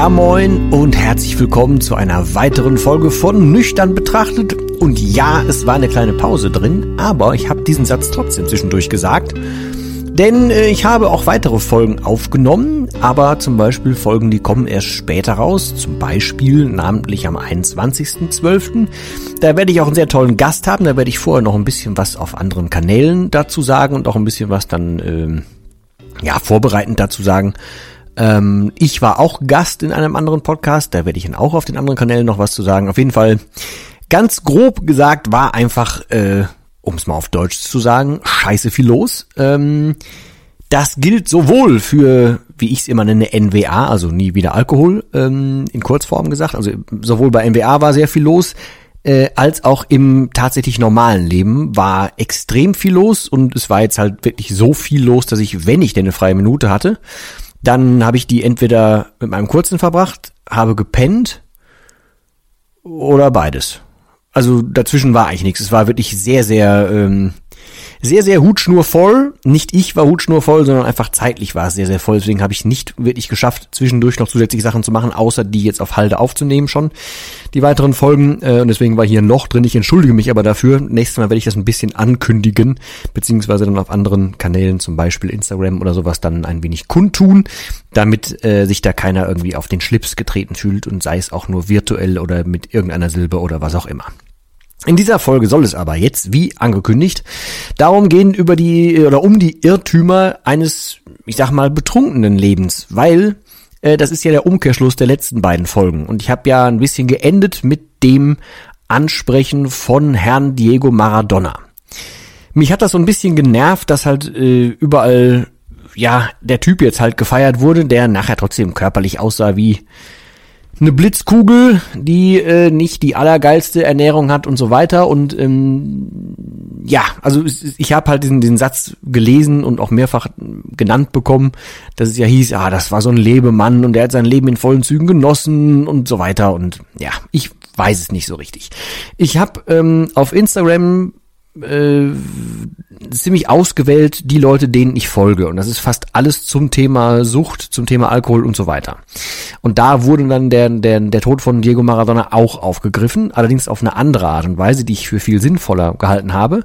Ja moin und herzlich willkommen zu einer weiteren Folge von Nüchtern betrachtet. Und ja, es war eine kleine Pause drin, aber ich habe diesen Satz trotzdem zwischendurch gesagt. Denn äh, ich habe auch weitere Folgen aufgenommen, aber zum Beispiel Folgen, die kommen erst später raus, zum Beispiel namentlich am 21.12. Da werde ich auch einen sehr tollen Gast haben, da werde ich vorher noch ein bisschen was auf anderen Kanälen dazu sagen und auch ein bisschen was dann ähm, ja vorbereitend dazu sagen. Ähm, ich war auch Gast in einem anderen Podcast, da werde ich dann auch auf den anderen Kanälen noch was zu sagen. Auf jeden Fall, ganz grob gesagt, war einfach, äh, um es mal auf Deutsch zu sagen, scheiße viel los. Ähm, das gilt sowohl für, wie ich es immer nenne, NWA, also nie wieder Alkohol, ähm, in Kurzform gesagt. Also sowohl bei NWA war sehr viel los, äh, als auch im tatsächlich normalen Leben war extrem viel los und es war jetzt halt wirklich so viel los, dass ich, wenn ich denn eine freie Minute hatte, dann habe ich die entweder mit meinem Kurzen verbracht, habe gepennt oder beides. Also dazwischen war eigentlich nichts. Es war wirklich sehr, sehr ähm, sehr, sehr hutschnurvoll. Nicht ich war hutschnurvoll, sondern einfach zeitlich war es sehr, sehr voll. Deswegen habe ich nicht wirklich geschafft, zwischendurch noch zusätzliche Sachen zu machen, außer die jetzt auf Halde aufzunehmen schon. Die weiteren Folgen. Äh, und deswegen war hier ein Loch drin. Ich entschuldige mich aber dafür. Nächstes Mal werde ich das ein bisschen ankündigen, beziehungsweise dann auf anderen Kanälen, zum Beispiel Instagram oder sowas, dann ein wenig kundtun, damit äh, sich da keiner irgendwie auf den Schlips getreten fühlt und sei es auch nur virtuell oder mit irgendeiner Silbe oder was auch immer. In dieser Folge soll es aber jetzt, wie angekündigt, darum gehen über die oder um die Irrtümer eines, ich sag mal, betrunkenen Lebens, weil äh, das ist ja der Umkehrschluss der letzten beiden Folgen. Und ich habe ja ein bisschen geendet mit dem Ansprechen von Herrn Diego Maradona. Mich hat das so ein bisschen genervt, dass halt äh, überall ja der Typ jetzt halt gefeiert wurde, der nachher trotzdem körperlich aussah wie eine Blitzkugel, die äh, nicht die allergeilste Ernährung hat und so weiter. Und ähm, ja, also ich habe halt diesen, diesen Satz gelesen und auch mehrfach genannt bekommen, dass es ja hieß, ah, das war so ein Lebemann und der hat sein Leben in vollen Zügen genossen und so weiter. Und ja, ich weiß es nicht so richtig. Ich habe ähm, auf Instagram äh, ziemlich ausgewählt die Leute, denen ich folge. Und das ist fast alles zum Thema Sucht, zum Thema Alkohol und so weiter. Und da wurde dann der, der, der Tod von Diego Maradona auch aufgegriffen, allerdings auf eine andere Art und Weise, die ich für viel sinnvoller gehalten habe,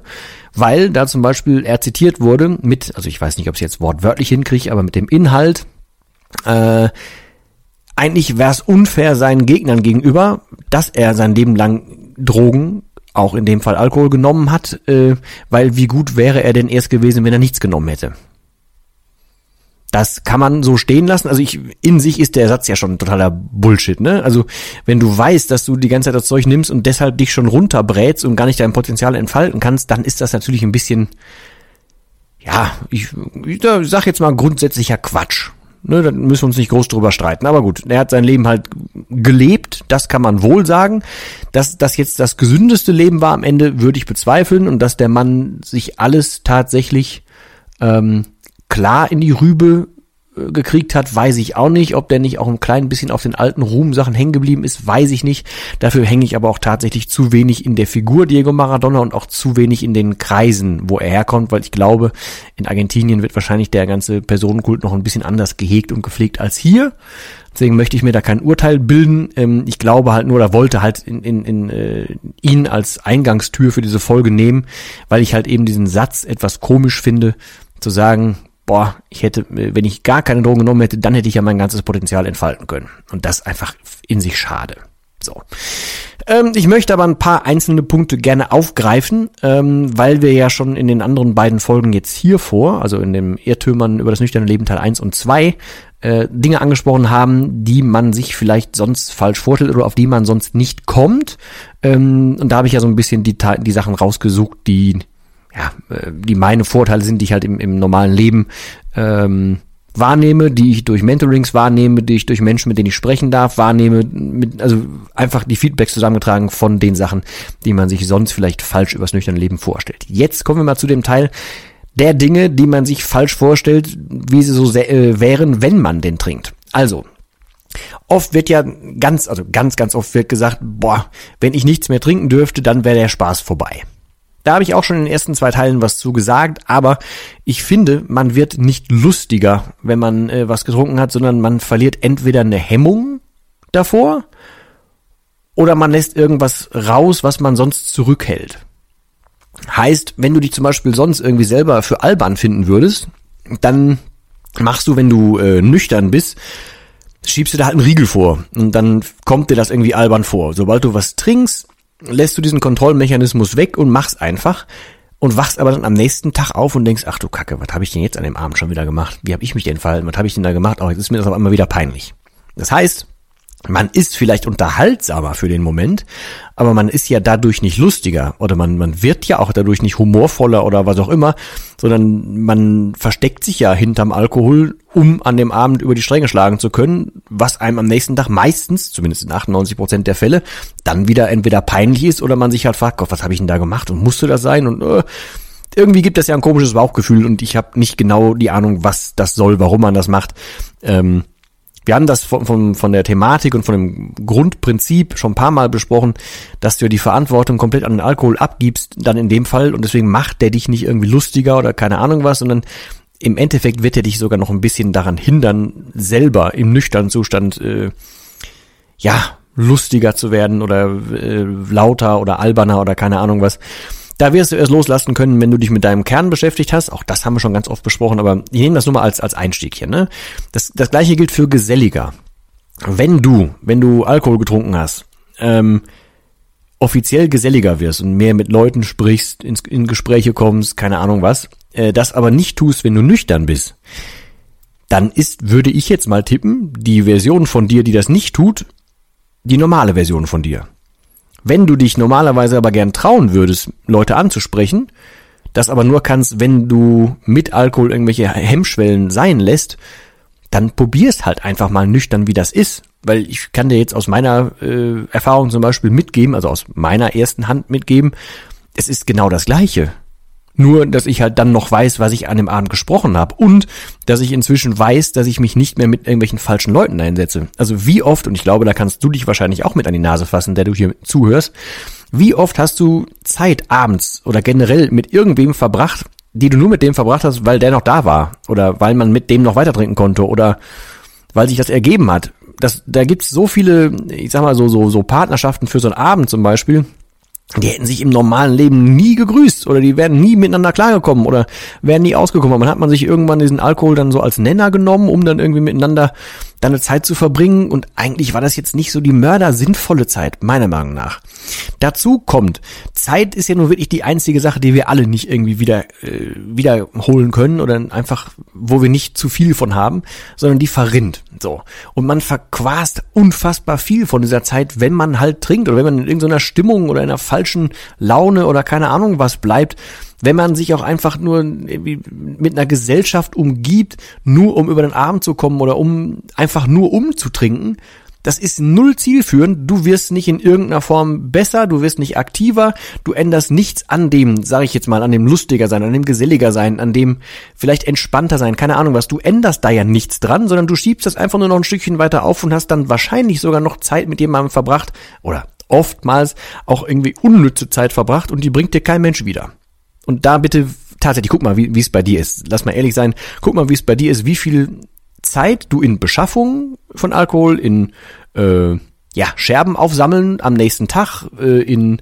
weil da zum Beispiel er zitiert wurde mit, also ich weiß nicht, ob ich es jetzt wortwörtlich hinkriege, aber mit dem Inhalt, äh, eigentlich wäre es unfair seinen Gegnern gegenüber, dass er sein Leben lang Drogen auch in dem Fall Alkohol genommen hat, äh, weil wie gut wäre er denn erst gewesen, wenn er nichts genommen hätte? Das kann man so stehen lassen. Also ich, in sich ist der Satz ja schon totaler Bullshit, ne? Also, wenn du weißt, dass du die ganze Zeit das Zeug nimmst und deshalb dich schon runterbrätst und gar nicht dein Potenzial entfalten kannst, dann ist das natürlich ein bisschen, ja, ich, ich sag jetzt mal grundsätzlicher Quatsch. Ne, dann müssen wir uns nicht groß drüber streiten. Aber gut, er hat sein Leben halt gelebt, das kann man wohl sagen. Dass das jetzt das gesündeste Leben war am Ende, würde ich bezweifeln. Und dass der Mann sich alles tatsächlich ähm, klar in die Rübe gekriegt hat, weiß ich auch nicht. Ob der nicht auch ein klein bisschen auf den alten Ruhm-Sachen hängen geblieben ist, weiß ich nicht. Dafür hänge ich aber auch tatsächlich zu wenig in der Figur Diego Maradona und auch zu wenig in den Kreisen, wo er herkommt, weil ich glaube, in Argentinien wird wahrscheinlich der ganze Personenkult noch ein bisschen anders gehegt und gepflegt als hier. Deswegen möchte ich mir da kein Urteil bilden. Ähm, ich glaube halt nur oder wollte halt in, in, in äh, ihn als Eingangstür für diese Folge nehmen, weil ich halt eben diesen Satz etwas komisch finde, zu sagen, boah, ich hätte, wenn ich gar keine Drogen genommen hätte, dann hätte ich ja mein ganzes Potenzial entfalten können. Und das einfach in sich schade. So. Ähm, ich möchte aber ein paar einzelne Punkte gerne aufgreifen, ähm, weil wir ja schon in den anderen beiden Folgen jetzt hier vor, also in dem Irrtümern über das nüchterne Leben Teil 1 und 2, äh, Dinge angesprochen haben, die man sich vielleicht sonst falsch vorstellt oder auf die man sonst nicht kommt. Ähm, und da habe ich ja so ein bisschen die, die Sachen rausgesucht, die ja, äh, die meine Vorteile sind, die ich halt im, im normalen Leben ähm, wahrnehme, die ich durch Mentorings wahrnehme, die ich durch Menschen, mit denen ich sprechen darf, wahrnehme, mit, also einfach die Feedbacks zusammengetragen von den Sachen, die man sich sonst vielleicht falsch übers nüchterne Leben vorstellt. Jetzt kommen wir mal zu dem Teil der Dinge, die man sich falsch vorstellt, wie sie so äh, wären, wenn man den trinkt. Also, Oft wird ja ganz, also ganz, ganz oft wird gesagt, boah, wenn ich nichts mehr trinken dürfte, dann wäre der Spaß vorbei. Da habe ich auch schon in den ersten zwei Teilen was zu gesagt, aber ich finde, man wird nicht lustiger, wenn man äh, was getrunken hat, sondern man verliert entweder eine Hemmung davor oder man lässt irgendwas raus, was man sonst zurückhält. Heißt, wenn du dich zum Beispiel sonst irgendwie selber für albern finden würdest, dann machst du, wenn du äh, nüchtern bist, schiebst du da halt einen Riegel vor und dann kommt dir das irgendwie albern vor. Sobald du was trinkst, lässt du diesen Kontrollmechanismus weg und machst einfach und wachst aber dann am nächsten Tag auf und denkst, ach du Kacke, was habe ich denn jetzt an dem Abend schon wieder gemacht? Wie habe ich mich denn verhalten? Was habe ich denn da gemacht? Auch oh, jetzt ist mir das aber immer wieder peinlich. Das heißt, man ist vielleicht unterhaltsamer für den Moment, aber man ist ja dadurch nicht lustiger oder man, man wird ja auch dadurch nicht humorvoller oder was auch immer, sondern man versteckt sich ja hinterm Alkohol, um an dem Abend über die Stränge schlagen zu können, was einem am nächsten Tag meistens, zumindest in 98 Prozent der Fälle, dann wieder entweder peinlich ist oder man sich halt fragt, Gott, was habe ich denn da gemacht und musste das sein und äh, irgendwie gibt es ja ein komisches Bauchgefühl und ich habe nicht genau die Ahnung, was das soll, warum man das macht. Ähm, wir haben das von, von, von der Thematik und von dem Grundprinzip schon ein paar Mal besprochen, dass du die Verantwortung komplett an den Alkohol abgibst, dann in dem Fall, und deswegen macht der dich nicht irgendwie lustiger oder keine Ahnung was, sondern im Endeffekt wird er dich sogar noch ein bisschen daran hindern, selber im nüchternen Zustand, äh, ja, lustiger zu werden oder äh, lauter oder alberner oder keine Ahnung was. Da wirst du erst loslassen können, wenn du dich mit deinem Kern beschäftigt hast. Auch das haben wir schon ganz oft besprochen, aber ich nehme das nur mal als, als Einstieg hier. Ne? Das, das gleiche gilt für geselliger. Wenn du, wenn du Alkohol getrunken hast, ähm, offiziell geselliger wirst und mehr mit Leuten sprichst, ins, in Gespräche kommst, keine Ahnung was, äh, das aber nicht tust, wenn du nüchtern bist, dann ist, würde ich jetzt mal tippen, die Version von dir, die das nicht tut, die normale Version von dir. Wenn du dich normalerweise aber gern trauen würdest, Leute anzusprechen, das aber nur kannst, wenn du mit Alkohol irgendwelche Hemmschwellen sein lässt, dann probierst halt einfach mal nüchtern, wie das ist. Weil ich kann dir jetzt aus meiner äh, Erfahrung zum Beispiel mitgeben, also aus meiner ersten Hand mitgeben, es ist genau das Gleiche. Nur, dass ich halt dann noch weiß, was ich an dem Abend gesprochen habe und dass ich inzwischen weiß, dass ich mich nicht mehr mit irgendwelchen falschen Leuten einsetze. Also wie oft, und ich glaube, da kannst du dich wahrscheinlich auch mit an die Nase fassen, der du hier zuhörst, wie oft hast du Zeit abends oder generell mit irgendwem verbracht, die du nur mit dem verbracht hast, weil der noch da war oder weil man mit dem noch weiter trinken konnte oder weil sich das ergeben hat. Das, da gibt's so viele, ich sag mal so, so, so Partnerschaften für so einen Abend zum Beispiel, die hätten sich im normalen Leben nie gegrüßt oder die wären nie miteinander klargekommen oder wären nie ausgekommen. Man hat man sich irgendwann diesen Alkohol dann so als Nenner genommen, um dann irgendwie miteinander dann eine Zeit zu verbringen und eigentlich war das jetzt nicht so die mördersinnvolle Zeit, meiner Meinung nach. Dazu kommt, Zeit ist ja nur wirklich die einzige Sache, die wir alle nicht irgendwie wieder, äh, wiederholen können oder einfach, wo wir nicht zu viel von haben, sondern die verrinnt. So. Und man verquast unfassbar viel von dieser Zeit, wenn man halt trinkt oder wenn man in irgendeiner Stimmung oder in einer falschen Laune oder keine Ahnung was bleibt, wenn man sich auch einfach nur mit einer Gesellschaft umgibt, nur um über den Abend zu kommen oder um einfach nur umzutrinken, das ist null zielführend. Du wirst nicht in irgendeiner Form besser, du wirst nicht aktiver, du änderst nichts an dem, sage ich jetzt mal, an dem lustiger sein, an dem geselliger sein, an dem vielleicht entspannter sein, keine Ahnung was. Du änderst da ja nichts dran, sondern du schiebst das einfach nur noch ein Stückchen weiter auf und hast dann wahrscheinlich sogar noch Zeit mit jemandem verbracht oder oftmals auch irgendwie unnütze Zeit verbracht und die bringt dir kein Mensch wieder. Und da bitte tatsächlich, guck mal, wie es bei dir ist. Lass mal ehrlich sein, guck mal, wie es bei dir ist, wie viel Zeit du in Beschaffung von Alkohol, in äh, ja, Scherben aufsammeln am nächsten Tag, äh, in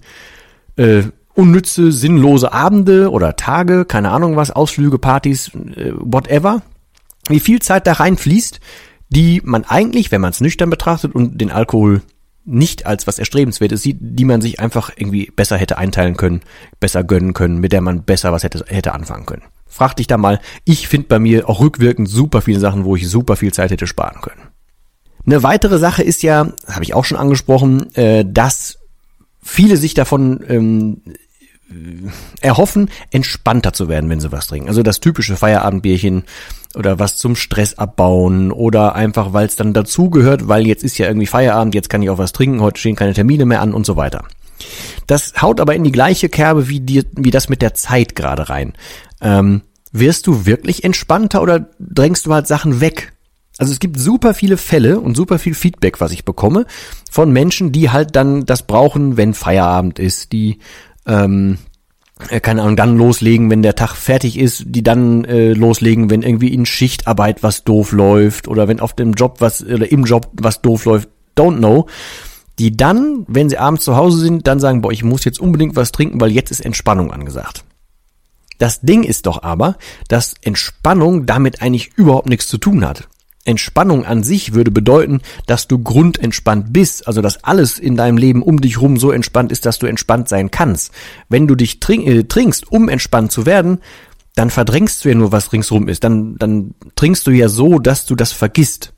äh, unnütze, sinnlose Abende oder Tage, keine Ahnung was, Ausflüge, Partys, äh, whatever, wie viel Zeit da reinfließt, die man eigentlich, wenn man es nüchtern betrachtet und den Alkohol nicht als was Erstrebenswertes sieht, die man sich einfach irgendwie besser hätte einteilen können, besser gönnen können, mit der man besser was hätte, hätte anfangen können. Frag dich da mal, ich finde bei mir auch rückwirkend super viele Sachen, wo ich super viel Zeit hätte sparen können. Eine weitere Sache ist ja, habe ich auch schon angesprochen, äh, dass viele sich davon ähm, erhoffen, entspannter zu werden, wenn sie was trinken. Also das typische Feierabendbierchen oder was zum Stress abbauen oder einfach, weil es dann dazugehört, weil jetzt ist ja irgendwie Feierabend, jetzt kann ich auch was trinken, heute stehen keine Termine mehr an und so weiter. Das haut aber in die gleiche Kerbe wie, die, wie das mit der Zeit gerade rein. Ähm, wirst du wirklich entspannter oder drängst du halt Sachen weg? Also es gibt super viele Fälle und super viel Feedback, was ich bekomme von Menschen, die halt dann das brauchen, wenn Feierabend ist, die ähm, äh, keine Ahnung, dann loslegen, wenn der Tag fertig ist, die dann äh, loslegen, wenn irgendwie in Schichtarbeit was doof läuft oder wenn auf dem Job was oder im Job was doof läuft, don't know. Die dann, wenn sie abends zu Hause sind, dann sagen, boah, ich muss jetzt unbedingt was trinken, weil jetzt ist Entspannung angesagt. Das Ding ist doch aber, dass Entspannung damit eigentlich überhaupt nichts zu tun hat. Entspannung an sich würde bedeuten, dass du grundentspannt bist, also dass alles in deinem Leben um dich rum so entspannt ist, dass du entspannt sein kannst. Wenn du dich trink, äh, trinkst, um entspannt zu werden, dann verdrängst du ja nur, was ringsrum ist. Dann, dann trinkst du ja so, dass du das vergisst.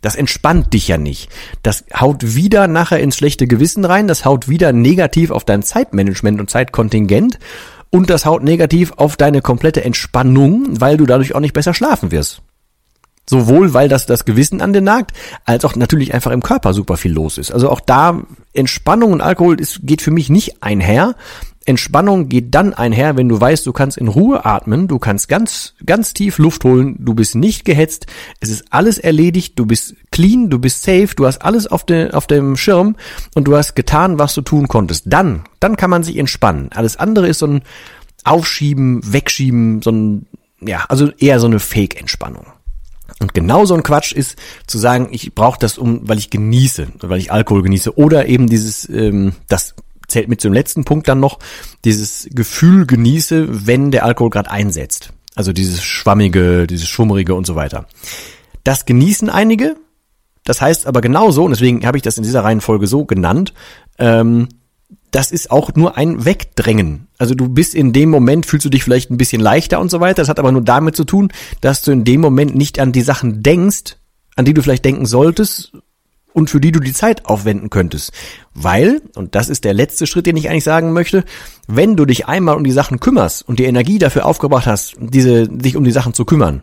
Das entspannt dich ja nicht. Das haut wieder nachher ins schlechte Gewissen rein, das haut wieder negativ auf dein Zeitmanagement und Zeitkontingent und das haut negativ auf deine komplette Entspannung, weil du dadurch auch nicht besser schlafen wirst. Sowohl, weil das das Gewissen an dir nagt, als auch natürlich einfach im Körper super viel los ist. Also auch da Entspannung und Alkohol ist, geht für mich nicht einher. Entspannung geht dann einher, wenn du weißt, du kannst in Ruhe atmen, du kannst ganz, ganz tief Luft holen, du bist nicht gehetzt, es ist alles erledigt, du bist clean, du bist safe, du hast alles auf, de, auf dem Schirm und du hast getan, was du tun konntest. Dann, dann kann man sich entspannen. Alles andere ist so ein Aufschieben, Wegschieben, so ein, ja, also eher so eine Fake-Entspannung. Und genau so ein Quatsch ist zu sagen, ich brauche das um, weil ich genieße, weil ich Alkohol genieße. Oder eben dieses, ähm, das zählt mit zum letzten Punkt dann noch, dieses Gefühl genieße, wenn der Alkohol gerade einsetzt. Also dieses schwammige, dieses schwummerige und so weiter. Das genießen einige. Das heißt aber genauso, und deswegen habe ich das in dieser Reihenfolge so genannt, ähm, das ist auch nur ein Wegdrängen. Also du bist in dem Moment, fühlst du dich vielleicht ein bisschen leichter und so weiter. Das hat aber nur damit zu tun, dass du in dem Moment nicht an die Sachen denkst, an die du vielleicht denken solltest und für die du die Zeit aufwenden könntest. Weil, und das ist der letzte Schritt, den ich eigentlich sagen möchte, wenn du dich einmal um die Sachen kümmerst und die Energie dafür aufgebracht hast, diese, dich um die Sachen zu kümmern,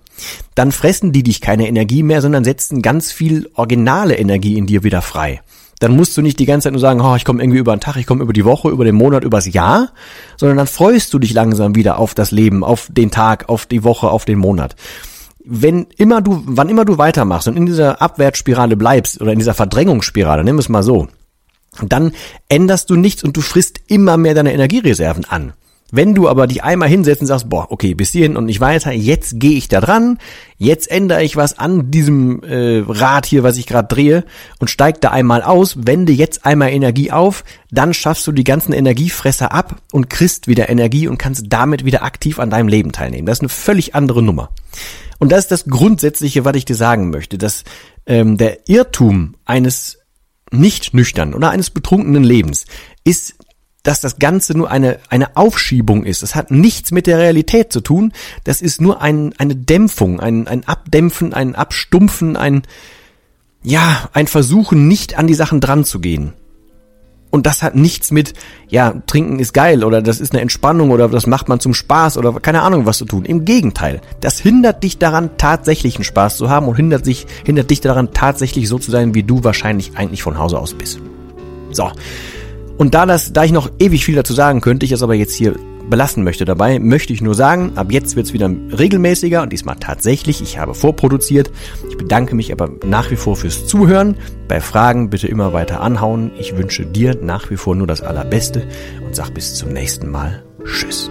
dann fressen die dich keine Energie mehr, sondern setzen ganz viel originale Energie in dir wieder frei dann musst du nicht die ganze Zeit nur sagen, oh, ich komme irgendwie über den Tag, ich komme über die Woche, über den Monat, übers Jahr, sondern dann freust du dich langsam wieder auf das Leben, auf den Tag, auf die Woche, auf den Monat. Wenn immer du, wann immer du weitermachst und in dieser Abwärtsspirale bleibst oder in dieser Verdrängungsspirale, nimm es mal so, dann änderst du nichts und du frisst immer mehr deine Energiereserven an. Wenn du aber dich einmal hinsetzt und sagst, boah, okay, bis hierhin und nicht weiter, jetzt gehe ich da dran, jetzt ändere ich was an diesem äh, Rad hier, was ich gerade drehe und steig da einmal aus, wende jetzt einmal Energie auf, dann schaffst du die ganzen Energiefresser ab und kriegst wieder Energie und kannst damit wieder aktiv an deinem Leben teilnehmen. Das ist eine völlig andere Nummer. Und das ist das Grundsätzliche, was ich dir sagen möchte, dass ähm, der Irrtum eines nicht nüchtern oder eines betrunkenen Lebens ist dass das Ganze nur eine, eine Aufschiebung ist. Das hat nichts mit der Realität zu tun. Das ist nur ein, eine Dämpfung, ein, ein Abdämpfen, ein Abstumpfen, ein, ja, ein Versuchen, nicht an die Sachen dran zu gehen. Und das hat nichts mit, ja, trinken ist geil oder das ist eine Entspannung oder das macht man zum Spaß oder keine Ahnung was zu tun. Im Gegenteil. Das hindert dich daran, tatsächlich einen Spaß zu haben und hindert, sich, hindert dich daran, tatsächlich so zu sein, wie du wahrscheinlich eigentlich von Hause aus bist. So. Und da das, da ich noch ewig viel dazu sagen könnte, ich es aber jetzt hier belassen möchte dabei, möchte ich nur sagen, ab jetzt wird es wieder regelmäßiger und diesmal tatsächlich. Ich habe vorproduziert. Ich bedanke mich aber nach wie vor fürs Zuhören. Bei Fragen bitte immer weiter anhauen. Ich wünsche dir nach wie vor nur das Allerbeste und sag bis zum nächsten Mal. Tschüss.